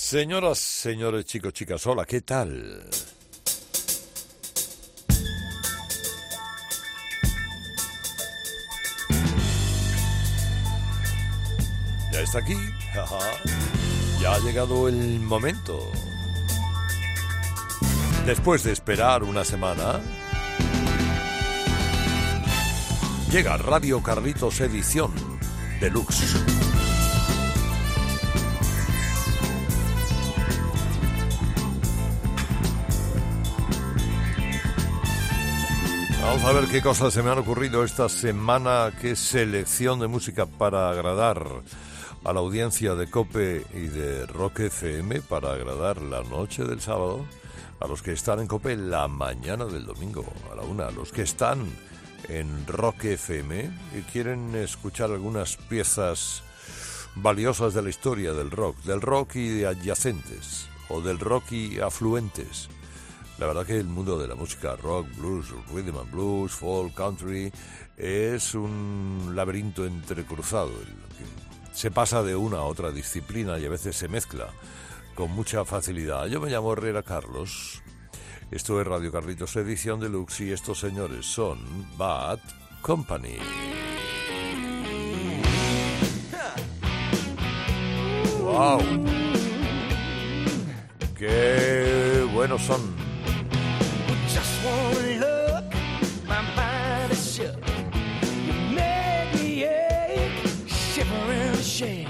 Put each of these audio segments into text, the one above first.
Señoras, señores, chicos, chicas, hola, ¿qué tal? Ya está aquí, ya ha llegado el momento. Después de esperar una semana, llega Radio Carlitos Edición Deluxe. Vamos a ver qué cosas se me han ocurrido esta semana, qué selección de música para agradar a la audiencia de Cope y de Rock FM, para agradar la noche del sábado, a los que están en Cope la mañana del domingo, a la una, a los que están en Rock FM y quieren escuchar algunas piezas valiosas de la historia del rock, del rock y de adyacentes, o del rock y afluentes la verdad que el mundo de la música rock, blues, rhythm and blues, folk, country es un laberinto entrecruzado. Se pasa de una a otra disciplina y a veces se mezcla con mucha facilidad. Yo me llamo Herrera Carlos. Esto es Radio Carlitos Edición Deluxe y estos señores son Bad Company. ¡Wow! ¡Qué buenos son! One look, my mind is. You me ache, shiver and shake.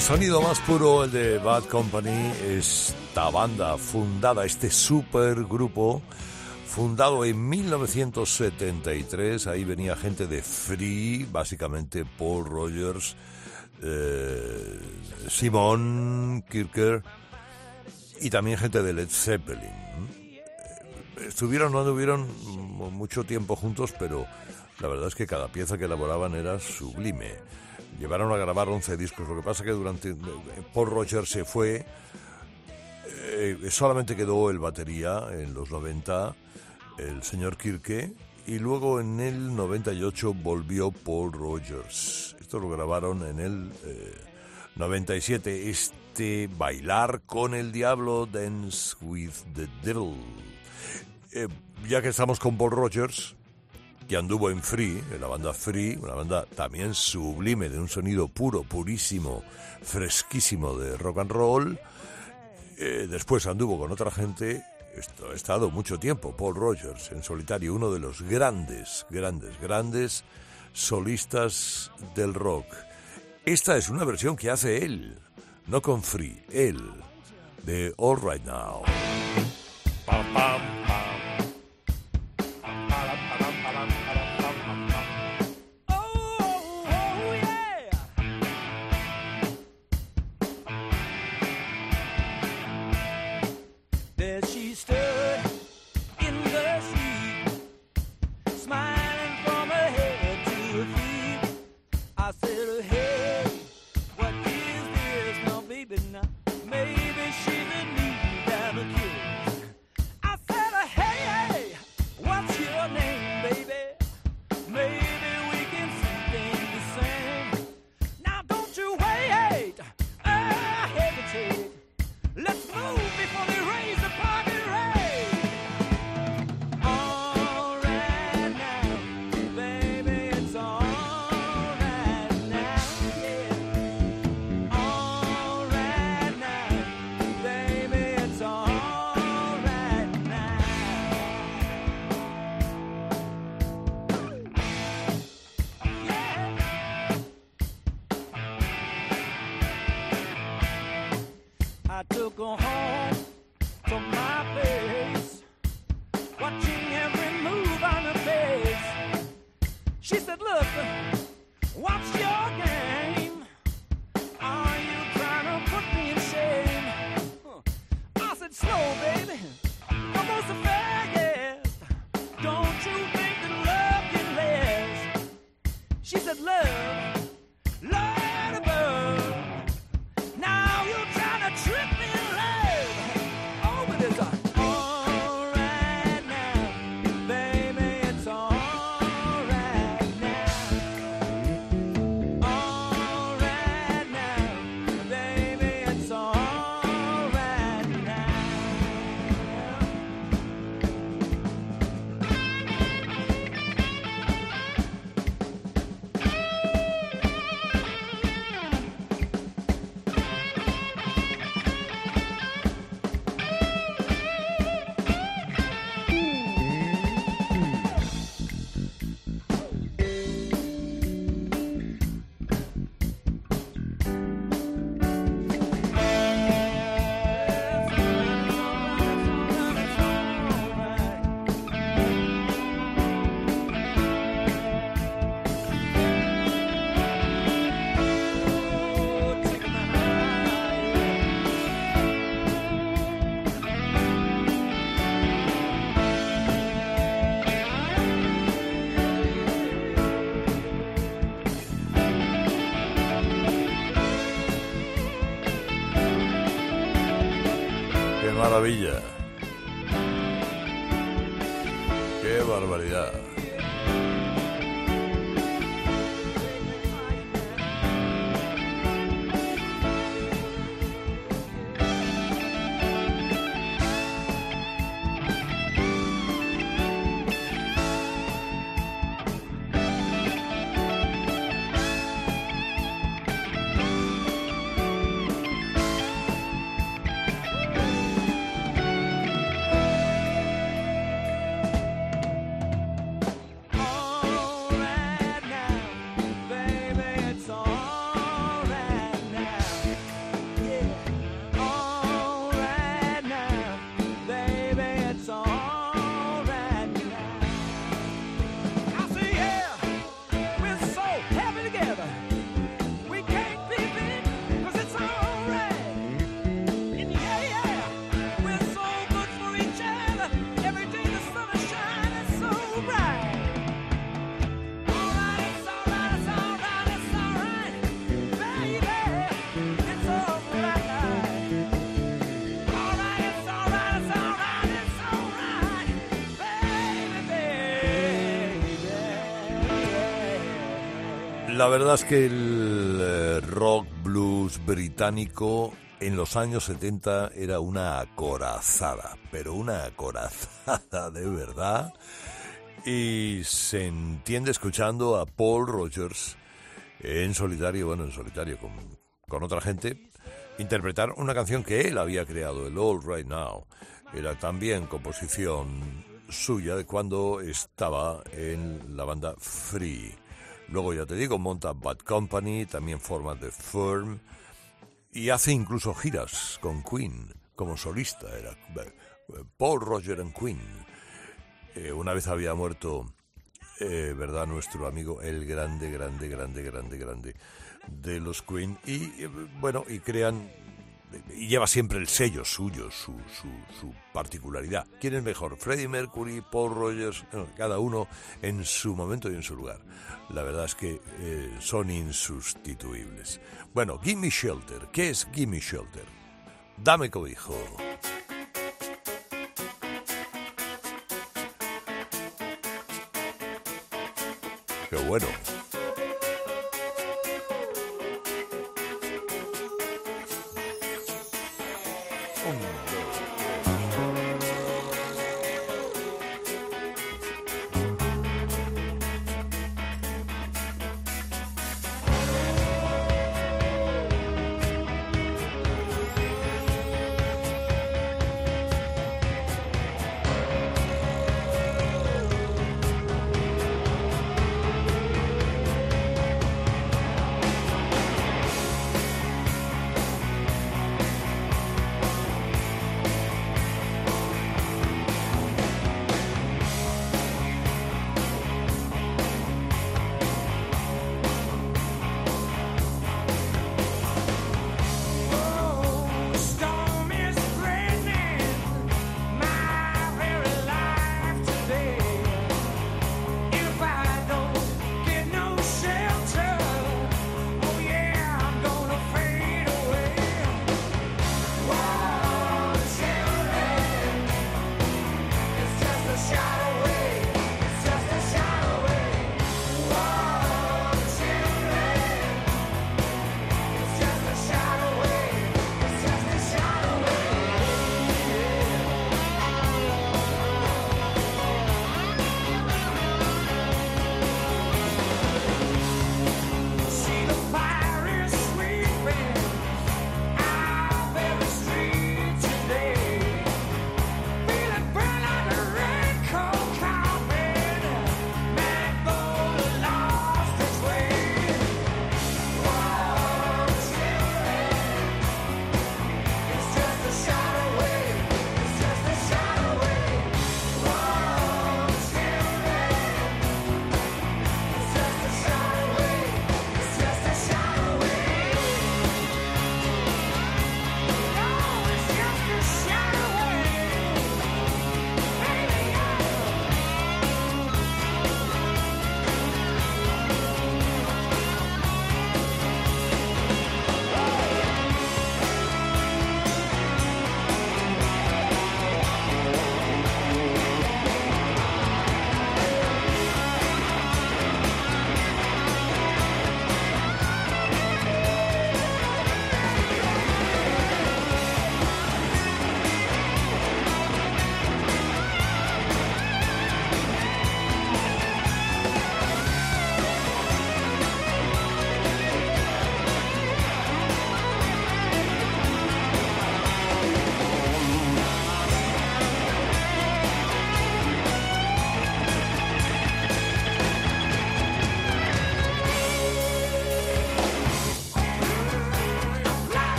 Sonido más puro, el de Bad Company, esta banda fundada, este supergrupo, fundado en 1973, ahí venía gente de Free, básicamente Paul Rogers, eh, Simon Kirker y también gente de Led Zeppelin. Estuvieron, no tuvieron mucho tiempo juntos, pero la verdad es que cada pieza que elaboraban era sublime. Llevaron a grabar 11 discos. Lo que pasa que durante Paul Rogers se fue, eh, solamente quedó el batería en los 90, el señor Kirke, y luego en el 98 volvió Paul Rogers. Esto lo grabaron en el 97. Este Bailar con el Diablo, Dance with the Devil. Eh, ya que estamos con Paul Rogers, que anduvo en Free, en la banda Free, una banda también sublime, de un sonido puro, purísimo, fresquísimo de rock and roll. Eh, después anduvo con otra gente esto ha estado mucho tiempo Paul Rogers en solitario, uno de los grandes, grandes, grandes solistas del rock. Esta es una versión que hace él, no con Free, él, de All Right Now. Maravilla. Qué barbaridad. La verdad es que el eh, rock blues británico en los años 70 era una acorazada, pero una acorazada de verdad. Y se entiende escuchando a Paul Rogers en solitario, bueno, en solitario con, con otra gente, interpretar una canción que él había creado, el All Right Now. Era también composición suya de cuando estaba en la banda Free. Luego, ya te digo, monta Bad Company, también forma The Firm y hace incluso giras con Queen como solista. Era eh, Paul Roger and Queen. Eh, una vez había muerto, eh, ¿verdad? Nuestro amigo, el grande, grande, grande, grande, grande de los Queen. Y bueno, y crean lleva siempre el sello suyo, su, su, particularidad. ¿Quién es mejor? Freddie Mercury, Paul Rogers, cada uno en su momento y en su lugar. La verdad es que eh, son insustituibles. Bueno, Gimme Shelter. ¿Qué es Gimme Shelter? Dame cobijo. Qué bueno.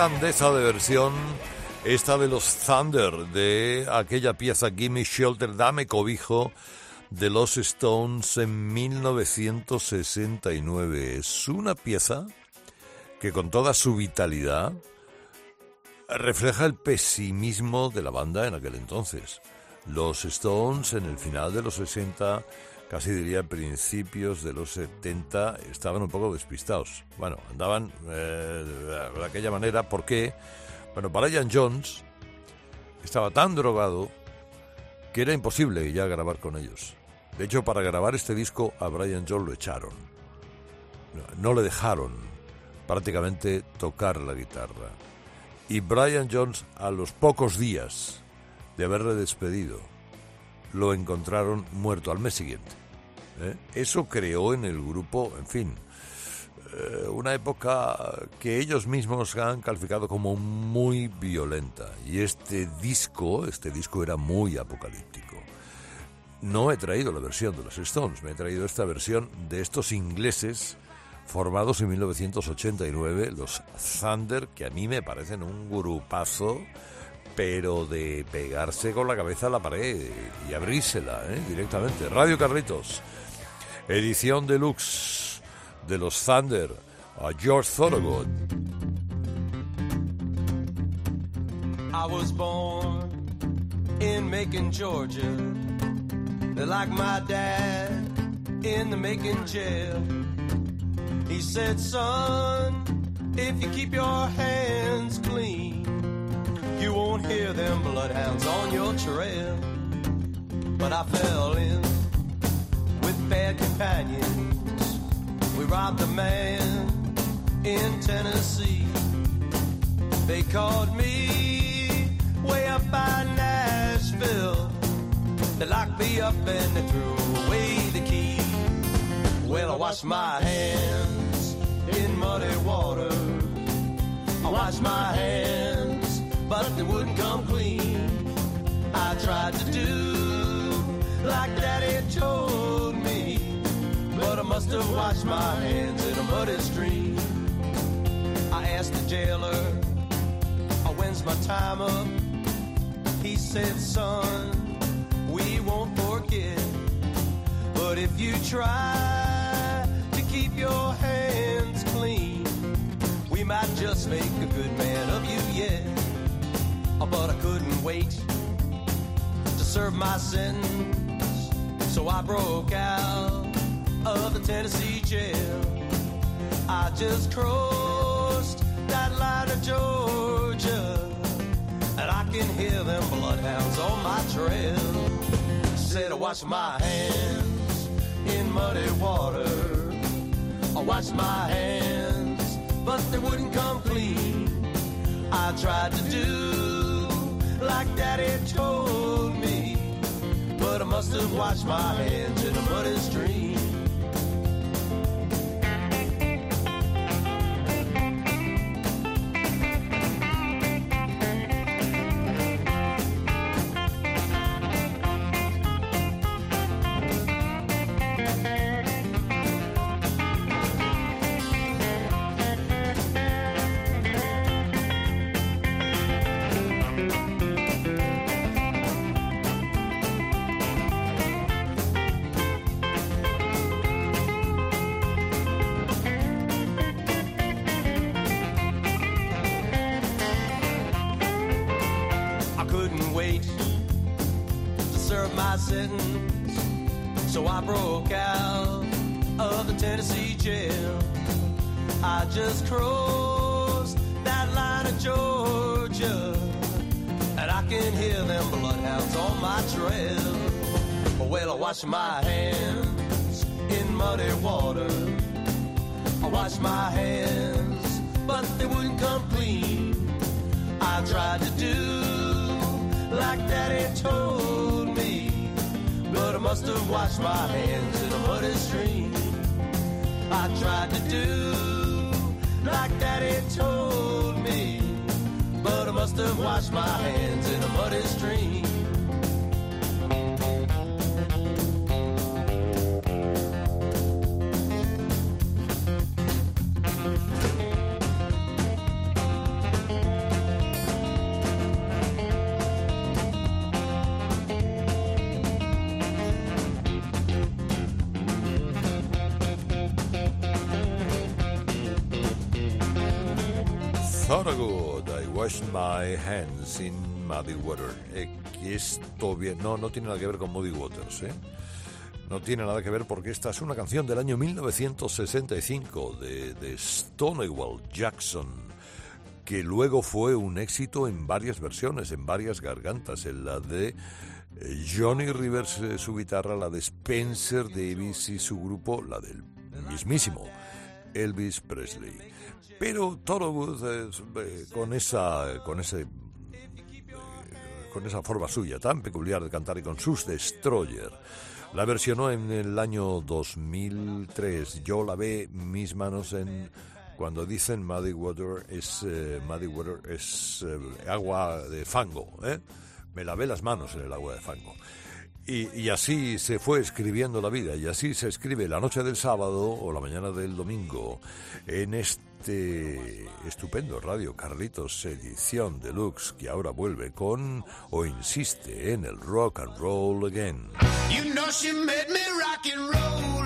Grandeza de versión esta de los Thunder, de aquella pieza Gimme Shelter, Dame Cobijo, de los Stones en 1969. Es una pieza que con toda su vitalidad refleja el pesimismo de la banda en aquel entonces. Los Stones en el final de los 60 casi diría principios de los 70, estaban un poco despistados. Bueno, andaban eh, de aquella manera porque, bueno, Brian Jones estaba tan drogado que era imposible ya grabar con ellos. De hecho, para grabar este disco a Brian Jones lo echaron. No le dejaron prácticamente tocar la guitarra. Y Brian Jones, a los pocos días de haberle despedido, lo encontraron muerto al mes siguiente. ¿Eh? Eso creó en el grupo, en fin, eh, una época que ellos mismos han calificado como muy violenta. Y este disco, este disco era muy apocalíptico. No he traído la versión de los Stones, me he traído esta versión de estos ingleses formados en 1989, los Thunder, que a mí me parecen un grupazo pero de pegarse con la cabeza a la pared y abrírsela ¿eh? directamente. Radio Carritos, edición deluxe de los Thunder, a George Thorogood. I was born in Macon, Georgia, like my dad in the Macon jail. He said, son, if you keep your hands clean, You won't hear them bloodhounds on your trail. But I fell in with bad companions. We robbed a man in Tennessee. They called me way up by Nashville. They locked me up and they threw away the key. Well, I washed my hands in muddy water. I washed my hands but they wouldn't come clean. I tried to do like Daddy told must have washed my hands in a muddy stream. I asked the jailer, oh, when's my time up? He said, son, we won't forget, but if you try to keep your hands clean, we might just make a good man of you yet uh, but I couldn't wait to serve my sentence. So I broke out of the Tennessee jail. I just crossed that line of Georgia, and I can hear them bloodhounds on my trail. Said I washed my hands in muddy water. Oh, I washed my hands, but they wouldn't come clean. I tried to do like Daddy told me. But I must have washed my hands in a muddy stream. So I broke out of the Tennessee jail. I just crossed that line of Georgia. And I can hear them bloodhounds on my trail. Well, I wash my hands in muddy water. I wash my hands, but they wouldn't come clean. I tried to do like Daddy told must have washed my hands in a muddy stream. I tried to do like Daddy told me, but I must have washed my hands in a muddy stream. My hands in muddy water. Esto bien, no, no tiene nada que ver con Muddy Waters, ¿eh? No tiene nada que ver porque esta es una canción del año 1965 de, de Stonewall Jackson, que luego fue un éxito en varias versiones, en varias gargantas, en la de eh, Johnny Rivers eh, su guitarra, la de Spencer Davis y su grupo, la del mismísimo Elvis Presley. Pero Thorogood eh, con esa con ese con esa forma suya tan peculiar de cantar y con sus Destroyer la versionó en el año 2003. Yo la ve mis manos en cuando dicen muddy water es eh, muddy water es eh, agua de fango, ¿eh? Me lavé las manos en el agua de fango. Y, así se fue escribiendo la vida, y así se escribe la noche del sábado o la mañana del domingo en este estupendo Radio Carlitos edición deluxe que ahora vuelve con o insiste en el rock and roll again. You know she made me rock and roll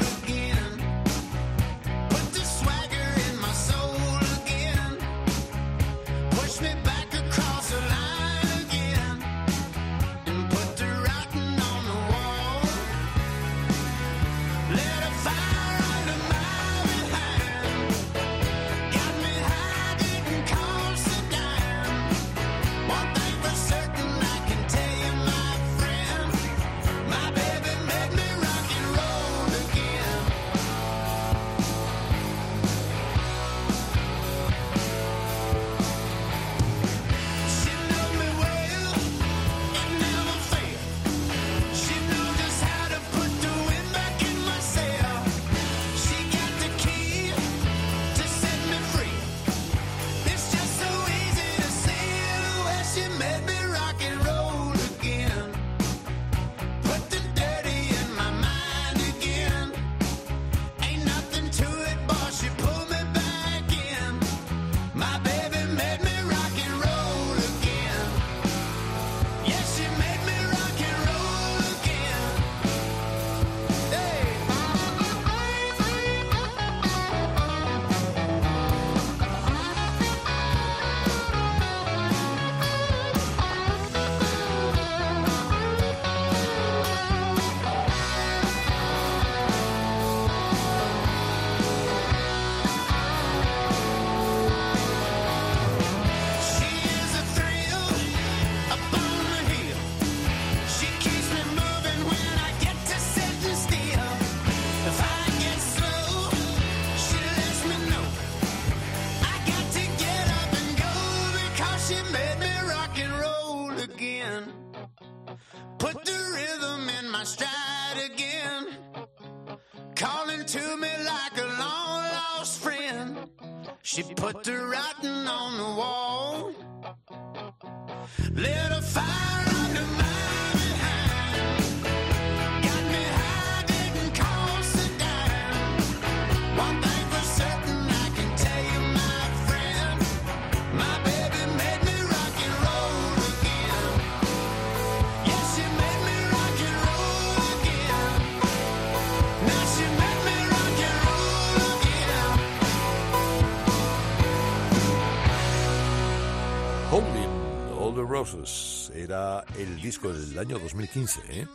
Era el disco del año 2015, ¿eh?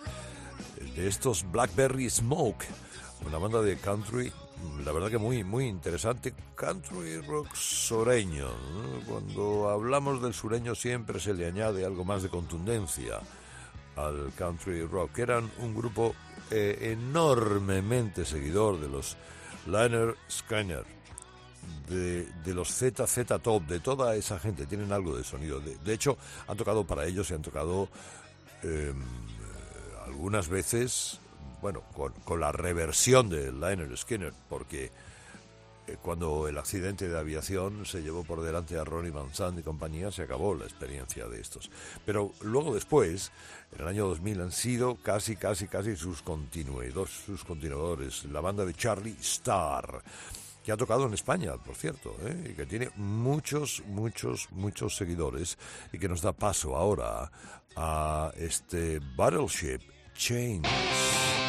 de estos Blackberry Smoke, una banda de country, la verdad que muy, muy interesante, country rock sureño. ¿no? Cuando hablamos del sureño siempre se le añade algo más de contundencia al country rock. Eran un grupo eh, enormemente seguidor de los Liner Skyner de, de los ZZ Top, de toda esa gente, tienen algo de sonido. De, hecho, han tocado para ellos y han tocado eh, algunas veces, bueno, con, la reversión de Liner Skinner, porque eh, cuando el accidente de aviación se llevó por delante a Ronnie Van Zandt y compañía, se acabó la experiencia de estos. Pero luego después, en el año 2000, han sido casi, casi, casi sus sus continuadores, la banda de Charlie Starr que ha tocado en España, por cierto, ¿eh? y que tiene muchos, muchos, muchos seguidores y que nos da paso ahora a este Battleship Chains.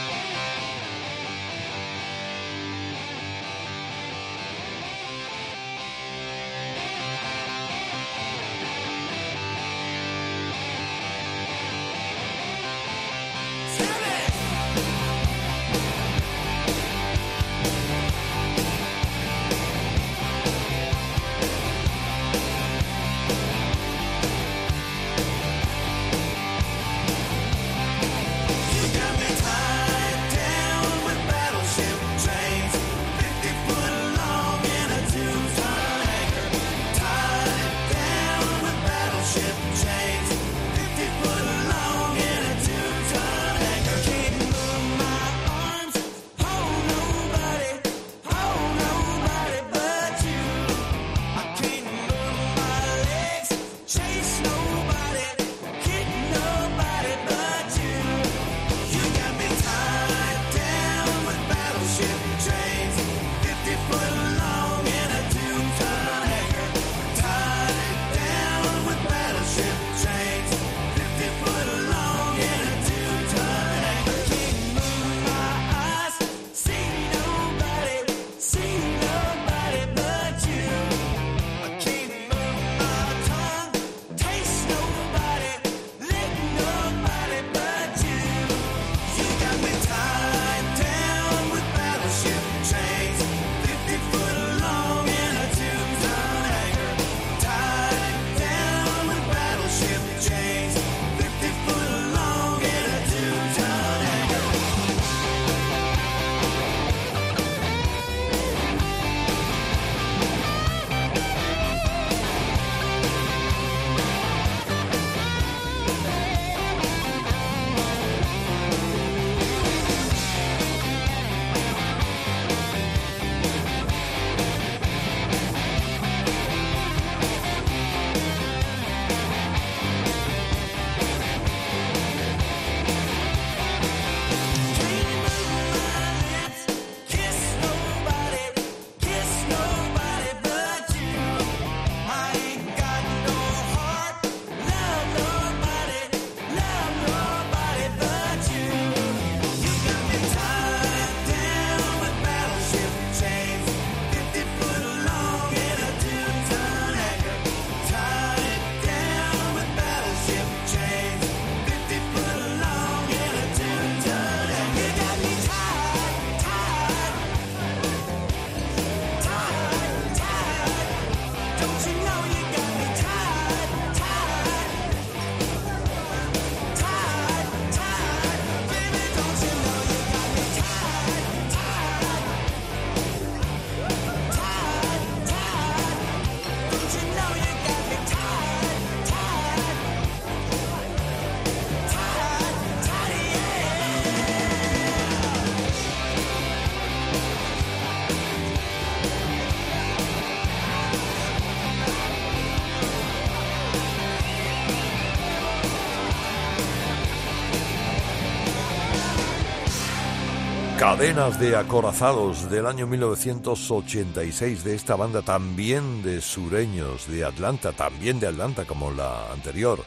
Cadenas de acorazados del año 1986 de esta banda también de sureños de Atlanta, también de Atlanta como la anterior,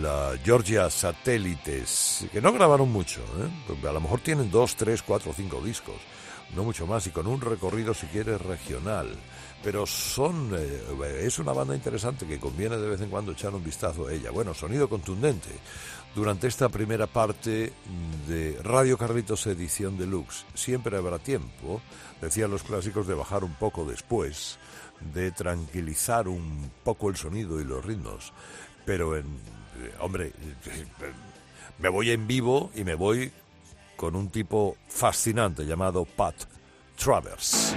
la Georgia Satélites, que no grabaron mucho, ¿eh? a lo mejor tienen dos, tres, cuatro, cinco discos, no mucho más, y con un recorrido si quieres regional. Pero son, eh, es una banda interesante que conviene de vez en cuando echar un vistazo a ella. Bueno, sonido contundente durante esta primera parte de Radio Carlitos Edición Deluxe. Siempre habrá tiempo, decían los clásicos, de bajar un poco después, de tranquilizar un poco el sonido y los ritmos. Pero, en, eh, hombre, me voy en vivo y me voy con un tipo fascinante llamado Pat Travers.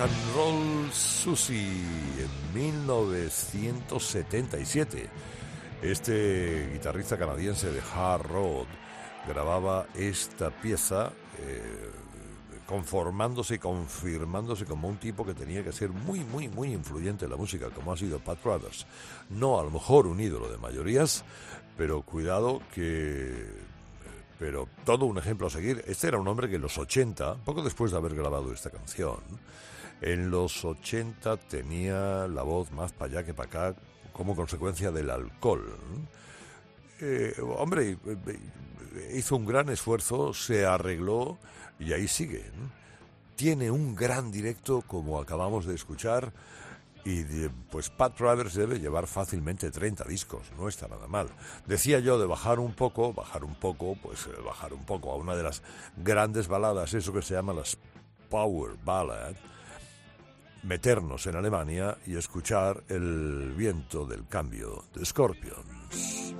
And Roll Susie en 1977. Este guitarrista canadiense de Hard Road grababa esta pieza eh, conformándose y confirmándose como un tipo que tenía que ser muy, muy, muy influyente en la música, como ha sido Pat Brothers. No a lo mejor un ídolo de mayorías, pero cuidado que pero todo un ejemplo a seguir. Este era un hombre que en los 80, poco después de haber grabado esta canción, En los 80 tenía la voz más para allá que para acá como consecuencia del alcohol. Eh, hombre, hizo un gran esfuerzo, se arregló y ahí sigue. Tiene un gran directo como acabamos de escuchar y pues Pat Travers debe llevar fácilmente 30 discos, no está nada mal. Decía yo de bajar un poco, bajar un poco, pues eh, bajar un poco a una de las grandes baladas, eso que se llama las Power Ballad, meternos en Alemania y escuchar el viento del cambio de Scorpions.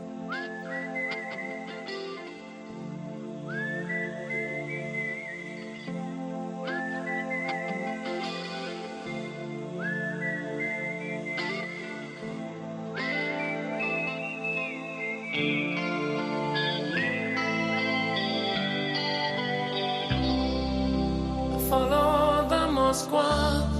Follow the Moscow.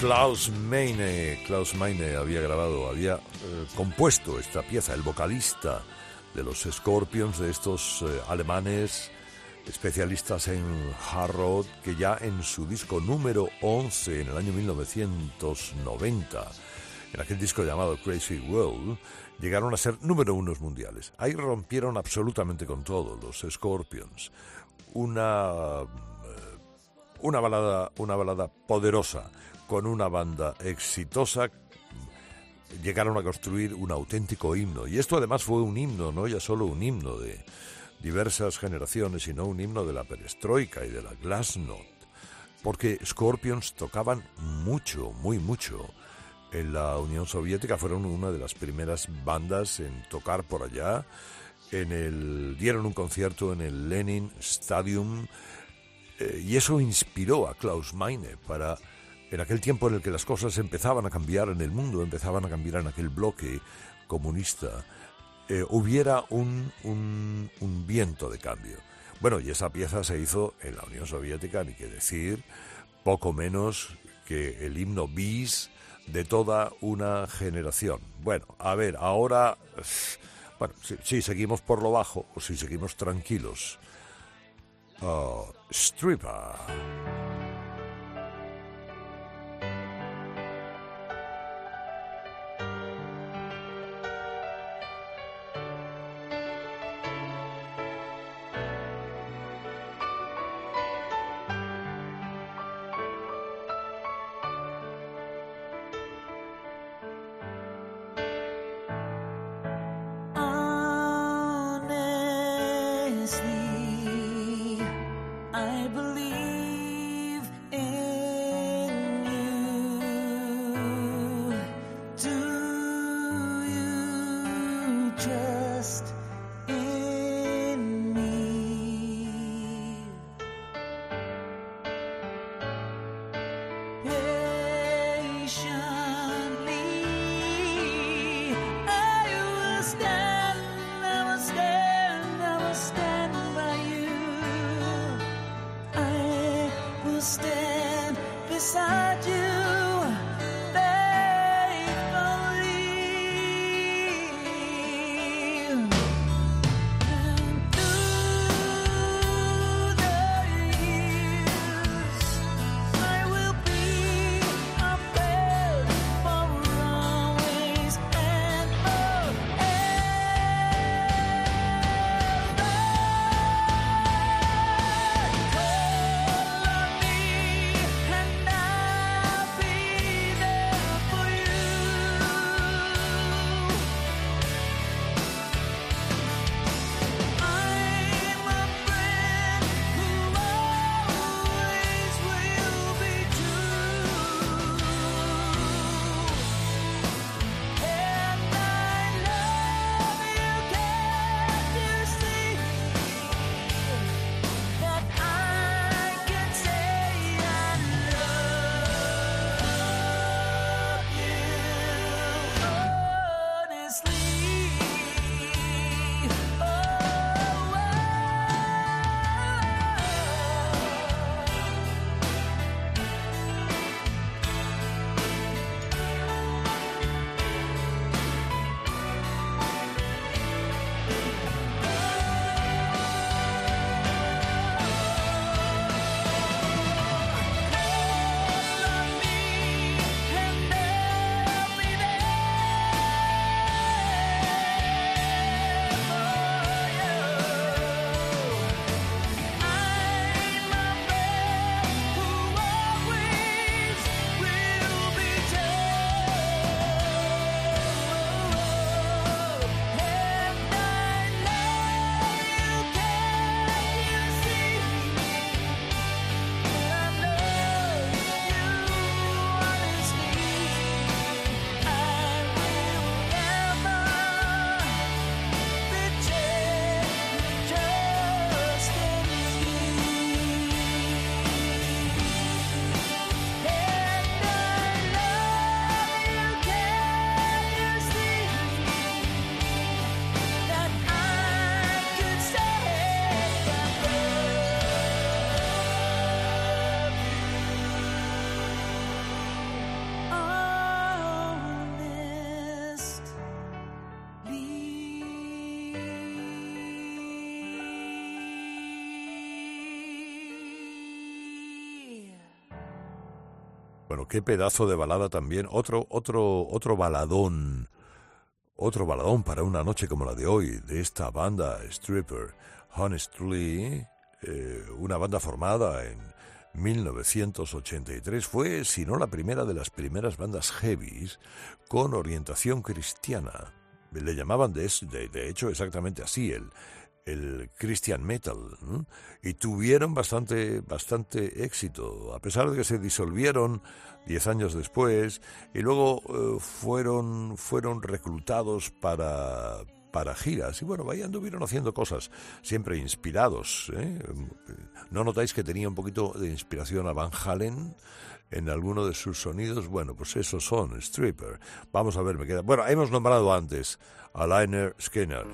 Klaus Meine, Klaus Meine había grabado, había eh, compuesto esta pieza, el vocalista de los Scorpions, de estos eh, alemanes especialistas en hard rock, que ya en su disco número 11, en el año 1990, en aquel disco llamado Crazy World, llegaron a ser número unos mundiales. Ahí rompieron absolutamente con todo los Scorpions. Una, eh, una, balada, una balada poderosa con una banda exitosa llegaron a construir un auténtico himno. Y esto además fue un himno, no ya solo un himno de diversas generaciones, sino un himno de la perestroika y de la glasnost. Porque Scorpions tocaban mucho, muy mucho. En la Unión Soviética fueron una de las primeras bandas en tocar por allá. En el, dieron un concierto en el Lenin Stadium eh, y eso inspiró a Klaus Meine para en aquel tiempo en el que las cosas empezaban a cambiar en el mundo, empezaban a cambiar en aquel bloque comunista, eh, hubiera un, un, viento de cambio. Bueno, y esa pieza se hizo en la Unión Soviética, ni que decir, poco menos que el himno bis de toda una generación. Bueno, a ver, ahora, bueno, si, seguimos por lo bajo o si seguimos tranquilos. Uh, stripper. Bueno, qué pedazo de balada también. Otro, otro, otro baladón. Otro baladón para una noche como la de hoy, de esta banda Stripper. Honestly, eh, una banda formada en 1983. Fue, si no la primera de las primeras bandas heavies con orientación cristiana. Le llamaban de, de, de hecho exactamente así, el, el Christian Metal y tuvieron bastante bastante éxito a pesar de que se disolvieron diez años después y luego eh, fueron fueron reclutados para para giras. Y bueno ahí anduvieron haciendo cosas siempre inspirados ¿eh? no notáis que tenía un poquito de inspiración a Van Halen en alguno de sus sonidos bueno pues esos son Stripper. Vamos a ver me queda. Bueno hemos nombrado antes a Liner Skinner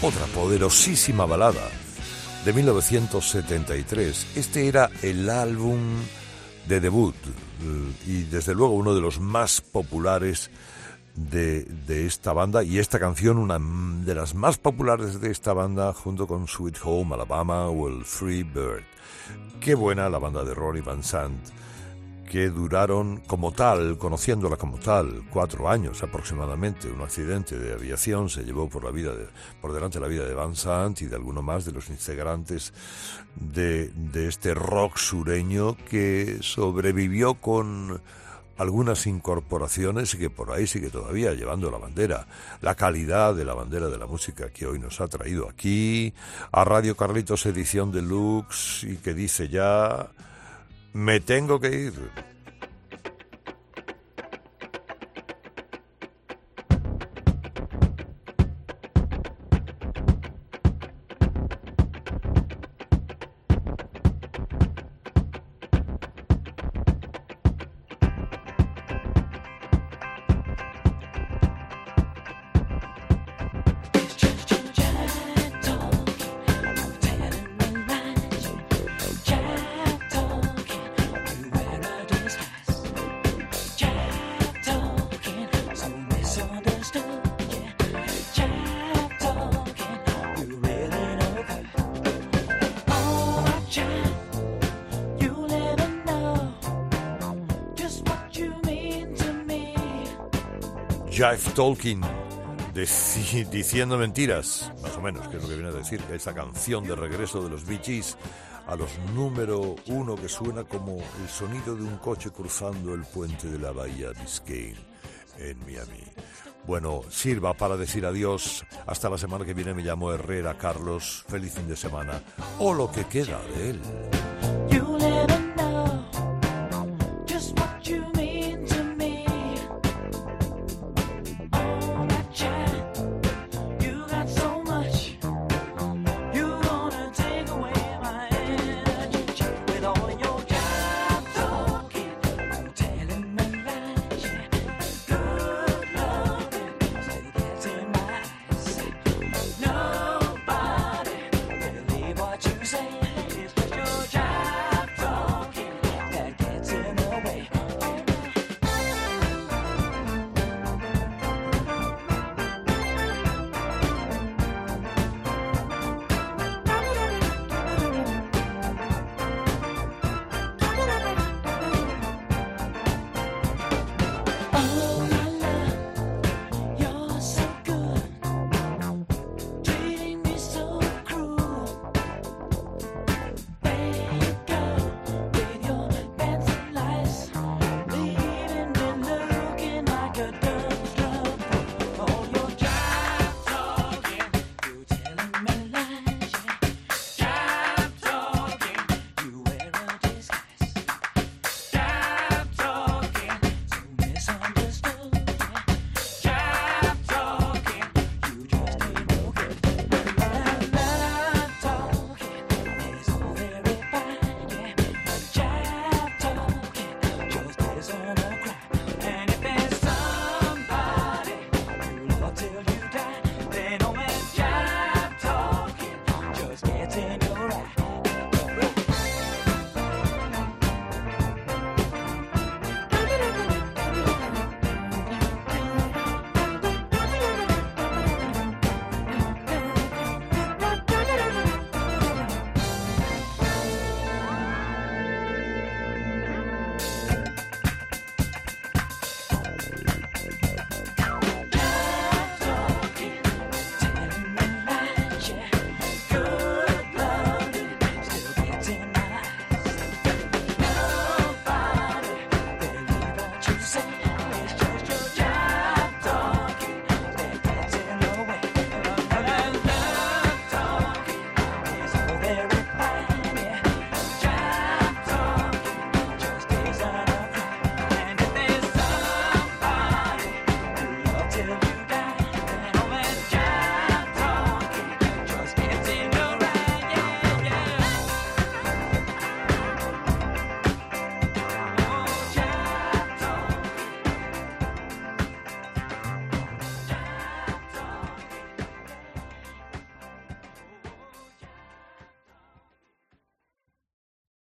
Otra poderosísima balada de 1973. Este era el álbum de debut y desde luego uno de los más populares de, de, esta banda y esta canción una de las más populares de esta banda junto con Sweet Home Alabama o el Free Bird. Qué buena la banda de Ronnie Van Sant que duraron como tal, conociéndola como tal, cuatro años aproximadamente. Un accidente de aviación se llevó por la vida por delante la vida de Van Sant y de alguno más de los integrantes de, de este rock sureño que sobrevivió con algunas incorporaciones y que por ahí sigue todavía llevando la bandera, la calidad de la bandera de la música que hoy nos ha traído aquí, a Radio Carlitos Edición Deluxe y que dice ya me tengo que ir. Jive Tolkien diciendo mentiras, más o menos, que es lo que viene a decir, esa canción de regreso de los Bee Gees a los número uno que suena como el sonido de un coche cruzando el puente de la bahía Biscayne en Miami. Bueno, sirva para decir adiós. Hasta la semana que viene me llamo Herrera Carlos. Feliz fin de semana. O lo que queda de él.